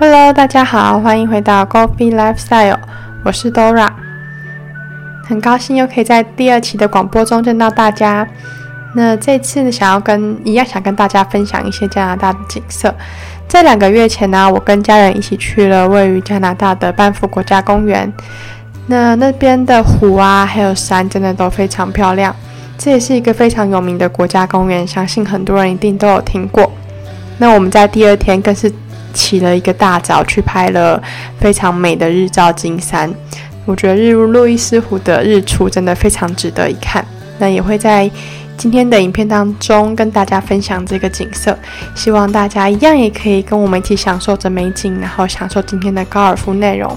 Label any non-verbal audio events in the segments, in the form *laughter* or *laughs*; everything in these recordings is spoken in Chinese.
Hello，大家好，欢迎回到 Coffee Lifestyle，我是 Dora，很高兴又可以在第二期的广播中见到大家。那这次想要跟一样想跟大家分享一些加拿大的景色。在两个月前呢，我跟家人一起去了位于加拿大的班夫国家公园。那那边的湖啊，还有山，真的都非常漂亮。这也是一个非常有名的国家公园，相信很多人一定都有听过。那我们在第二天更是起了一个大早去拍了非常美的日照金山。我觉得日入路易斯湖的日出真的非常值得一看。那也会在今天的影片当中跟大家分享这个景色，希望大家一样也可以跟我们一起享受着美景，然后享受今天的高尔夫内容。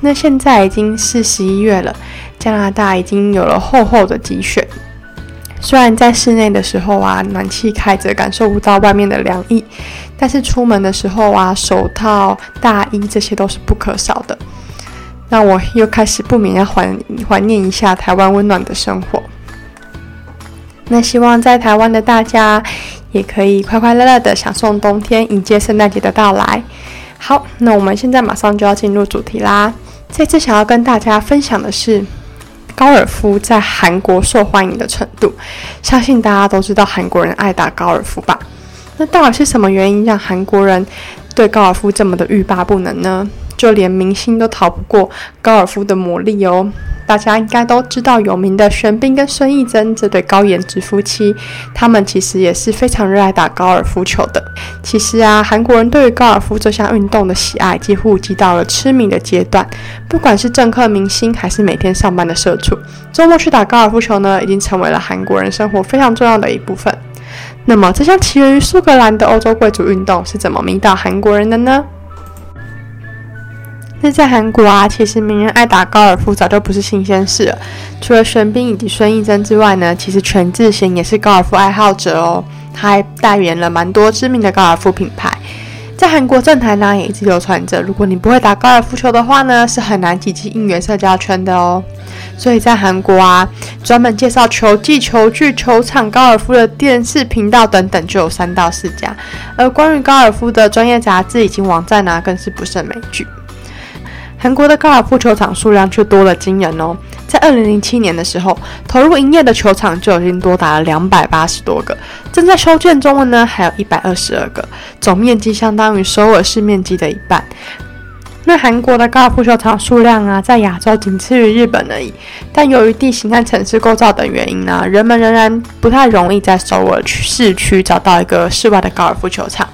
那现在已经是十一月了，加拿大已经有了厚厚的积雪。虽然在室内的时候啊，暖气开着，感受不到外面的凉意，但是出门的时候啊，手套、大衣这些都是不可少的。那我又开始不免要怀怀念一下台湾温暖的生活。那希望在台湾的大家也可以快快乐乐的享受冬天，迎接圣诞节的到来。好，那我们现在马上就要进入主题啦。这次想要跟大家分享的是高尔夫在韩国受欢迎的程度。相信大家都知道韩国人爱打高尔夫吧？那到底是什么原因让韩国人对高尔夫这么的欲罢不能呢？就连明星都逃不过高尔夫的魔力哦。大家应该都知道有名的玄彬跟孙艺珍这对高颜值夫妻，他们其实也是非常热爱打高尔夫球的。其实啊，韩国人对于高尔夫这项运动的喜爱，几乎已经到了痴迷的阶段。不管是政客、明星，还是每天上班的社畜，周末去打高尔夫球呢，已经成为了韩国人生活非常重要的一部分。那么，这项起源于苏格兰的欧洲贵族运动是怎么迷倒韩国人的呢？那在韩国啊，其实名人爱打高尔夫早就不是新鲜事了。除了玄彬以及孙艺珍之外呢，其实全智贤也是高尔夫爱好者哦。他还代言了蛮多知名的高尔夫品牌。在韩国政坛呢，也一直流传着，如果你不会打高尔夫球的话呢，是很难挤进应援社交圈的哦。所以在韩国啊，专门介绍球技、球具、球场、高尔夫的电视频道等等就有三到四家。而关于高尔夫的专业杂志以及网站呢，更是不胜枚举。韩国的高尔夫球场数量却多了惊人哦！在二零零七年的时候，投入营业的球场就已经多达了两百八十多个，正在修建中的呢还有一百二十二个，总面积相当于首尔市面积的一半。那韩国的高尔夫球场数量啊，在亚洲仅次于日本而已。但由于地形和城市构造等原因呢，人们仍然不太容易在首尔市区找到一个室外的高尔夫球场。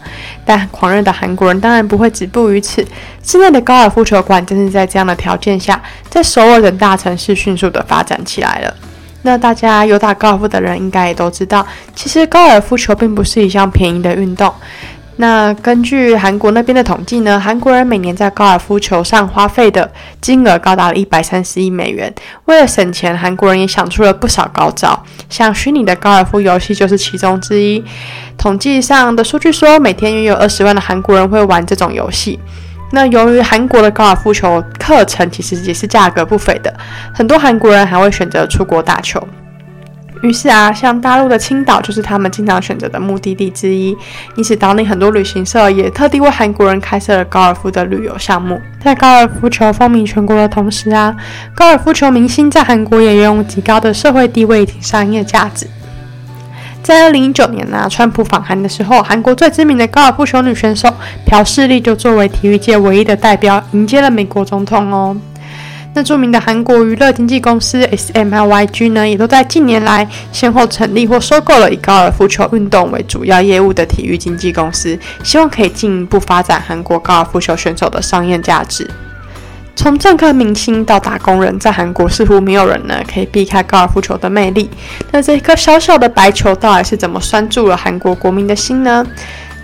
但狂热的韩国人当然不会止步于此，室内的高尔夫球馆正是在这样的条件下，在首尔等大城市迅速的发展起来了。那大家有打高尔夫的人应该也都知道，其实高尔夫球并不是一项便宜的运动。那根据韩国那边的统计呢，韩国人每年在高尔夫球上花费的金额高达了一百三十亿美元。为了省钱，韩国人也想出了不少高招，像虚拟的高尔夫游戏就是其中之一。统计上的数据说，每天约有二十万的韩国人会玩这种游戏。那由于韩国的高尔夫球课程其实也是价格不菲的，很多韩国人还会选择出国打球。于是啊，像大陆的青岛就是他们经常选择的目的地之一。因此，当地很多旅行社也特地为韩国人开设了高尔夫的旅游项目。在高尔夫球风靡全国的同时啊，高尔夫球明星在韩国也拥有极高的社会地位以及商业价值。在二零一九年呢，川普访韩的时候，韩国最知名的高尔夫球女选手朴世丽就作为体育界唯一的代表迎接了美国总统哦。那著名的韩国娱乐经纪公司 SMLYG 呢，也都在近年来先后成立或收购了以高尔夫球运动为主要业务的体育经纪公司，希望可以进一步发展韩国高尔夫球选手的商业价值。从政客明星到打工人，在韩国似乎没有人呢可以避开高尔夫球的魅力。那这颗小小的白球到底是怎么拴住了韩国国民的心呢？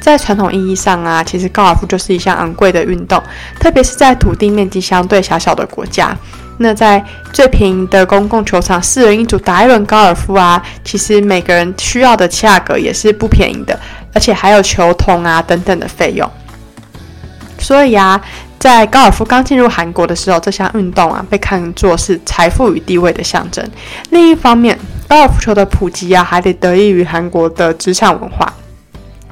在传统意义上啊，其实高尔夫就是一项昂贵的运动，特别是在土地面积相对狭小的国家。那在最便宜的公共球场，四人一组打一轮高尔夫啊，其实每个人需要的价格也是不便宜的，而且还有球童啊等等的费用。所以啊，在高尔夫刚进入韩国的时候，这项运动啊被看作是财富与地位的象征。另一方面，高尔夫球的普及啊，还得得益于韩国的职场文化。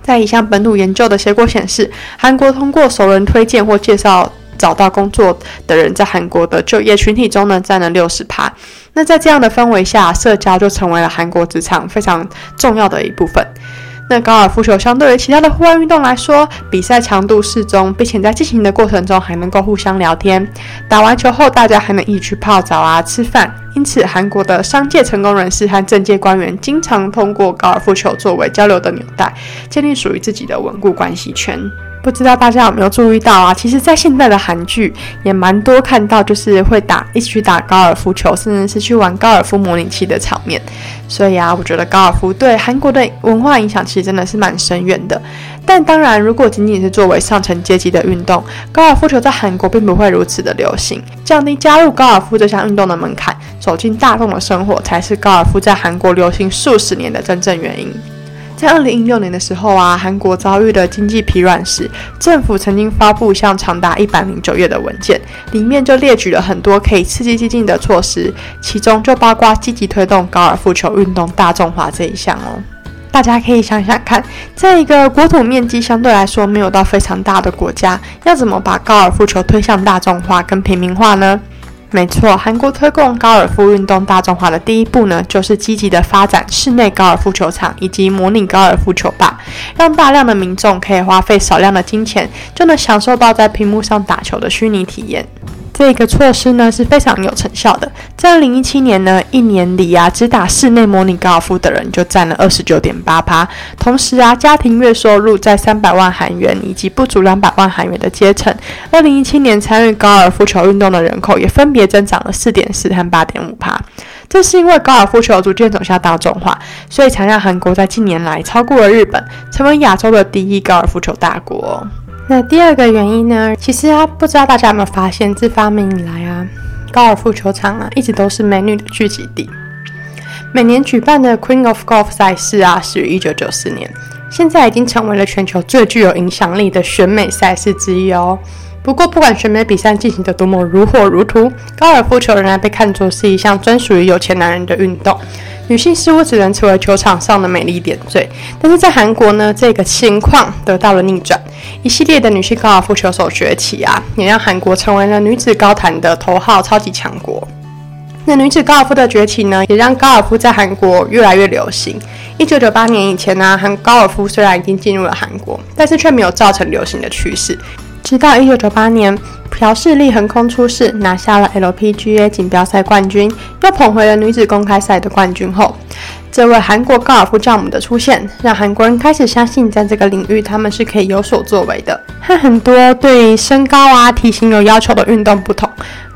在一项本土研究的结果显示，韩国通过熟人推荐或介绍找到工作的人，在韩国的就业群体中呢，占了六十趴。那在这样的氛围下，社交就成为了韩国职场非常重要的一部分。那高尔夫球相对于其他的户外运动来说，比赛强度适中，并且在进行的过程中还能够互相聊天。打完球后，大家还能一起去泡澡啊、吃饭。因此，韩国的商界成功人士和政界官员经常通过高尔夫球作为交流的纽带，建立属于自己的稳固关系圈。不知道大家有没有注意到啊？其实，在现在的韩剧也蛮多看到，就是会打一起去打高尔夫球，甚至是去玩高尔夫模拟器的场面。所以啊，我觉得高尔夫对韩国的文化影响其实真的是蛮深远的。但当然，如果仅仅是作为上层阶级的运动，高尔夫球在韩国并不会如此的流行。降低加入高尔夫这项运动的门槛，走进大众的生活，才是高尔夫在韩国流行数十年的真正原因。在二零一六年的时候啊，韩国遭遇了经济疲软时，政府曾经发布一项长达一百零九页的文件，里面就列举了很多可以刺激激进的措施，其中就包括积极推动高尔夫球运动大众化这一项哦。大家可以想想看，在一个国土面积相对来说没有到非常大的国家，要怎么把高尔夫球推向大众化跟平民化呢？没错，韩国推广高尔夫运动大众化的第一步呢，就是积极的发展室内高尔夫球场以及模拟高尔夫球吧，让大量的民众可以花费少量的金钱，就能享受到在屏幕上打球的虚拟体验。这个措施呢是非常有成效的。在二零一七年呢，一年里啊，只打室内模拟高尔夫的人就占了二十九点八趴。同时啊，家庭月收入在三百万韩元以及不足两百万韩元的阶层，二零一七年参与高尔夫球运动的人口也分别增长了四点四和八点五趴。这是因为高尔夫球逐渐走向大众化，所以才让韩国在近年来超过了日本，成为亚洲的第一高尔夫球大国。那第二个原因呢？其实啊，不知道大家有没有发现，自发明以来啊，高尔夫球场啊，一直都是美女的聚集地。每年举办的 Queen of Golf 赛事啊，始于1994年，现在已经成为了全球最具有影响力的选美赛事之一哦。不过，不管选美比赛进行的多么如火如荼，高尔夫球仍然被看作是一项专属于有钱男人的运动。女性似乎只能成为球场上的美丽点缀。但是在韩国呢，这个情况得到了逆转。一系列的女性高尔夫球手崛起啊，也让韩国成为了女子高坛的头号超级强国。那女子高尔夫的崛起呢，也让高尔夫在韩国越来越流行。一九九八年以前呢，韩高尔夫虽然已经进入了韩国，但是却没有造成流行的趋势。直到一九九八年，朴世丽横空出世，拿下了 LPGA 锦标赛冠军，又捧回了女子公开赛的冠军后，这位韩国高尔夫丈母的出现，让韩国人开始相信，在这个领域他们是可以有所作为的。和 *laughs* 很多对身高啊、体型有要求的运动不同。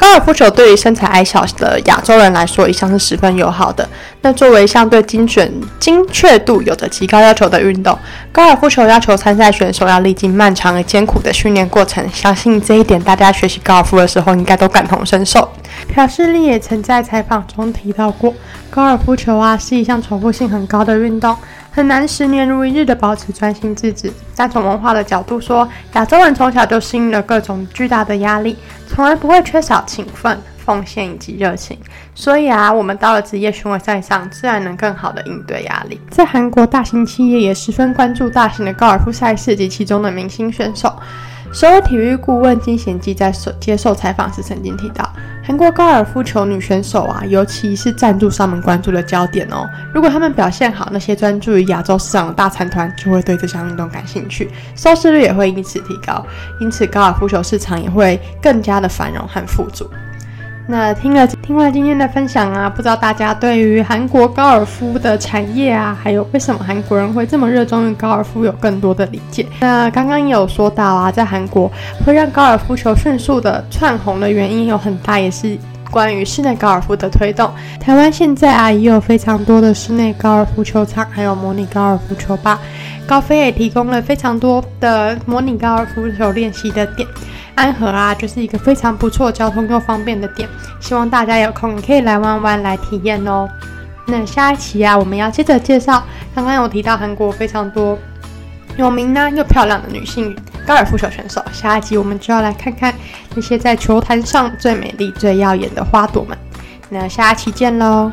高尔夫球对于身材矮小的亚洲人来说，一向是十分友好的。那作为相对精准、精确度有着极高要求的运动，高尔夫球要求参赛选手要历经漫长而艰苦的训练过程。相信这一点，大家学习高尔夫的时候应该都感同身受。朴世丽也曾在采访中提到过，高尔夫球啊是一项重复性很高的运动。很难十年如一日的保持专心致志。但从文化的角度说，亚洲人从小就适应了各种巨大的压力，从来不会缺少勤奋、奉献以及热情。所以啊，我们到了职业巡回赛上，自然能更好的应对压力。在韩国，大型企业也十分关注大型的高尔夫赛事及其中的明星选手。首尔体育顾问金贤基在接受采访时曾经提到，韩国高尔夫球女选手啊，尤其是赞助商们关注的焦点哦。如果他们表现好，那些专注于亚洲市场的大财团就会对这项运动感兴趣，收视率也会因此提高，因此高尔夫球市场也会更加的繁荣和富足。那听了听完今天的分享啊，不知道大家对于韩国高尔夫的产业啊，还有为什么韩国人会这么热衷于高尔夫有更多的理解。那刚刚有说到啊，在韩国会让高尔夫球迅速的窜红的原因有很大，也是关于室内高尔夫的推动。台湾现在啊也有非常多的室内高尔夫球场，还有模拟高尔夫球吧。高飞也提供了非常多的模拟高尔夫球练习的点。安和啊，就是一个非常不错、交通又方便的点，希望大家有空可以来玩玩来体验哦。那下一期啊，我们要接着介绍，刚刚有提到韩国非常多有名呢又漂亮的女性高尔夫球选手，下一集我们就要来看看那些在球坛上最美丽、最耀眼的花朵们。那下期见喽！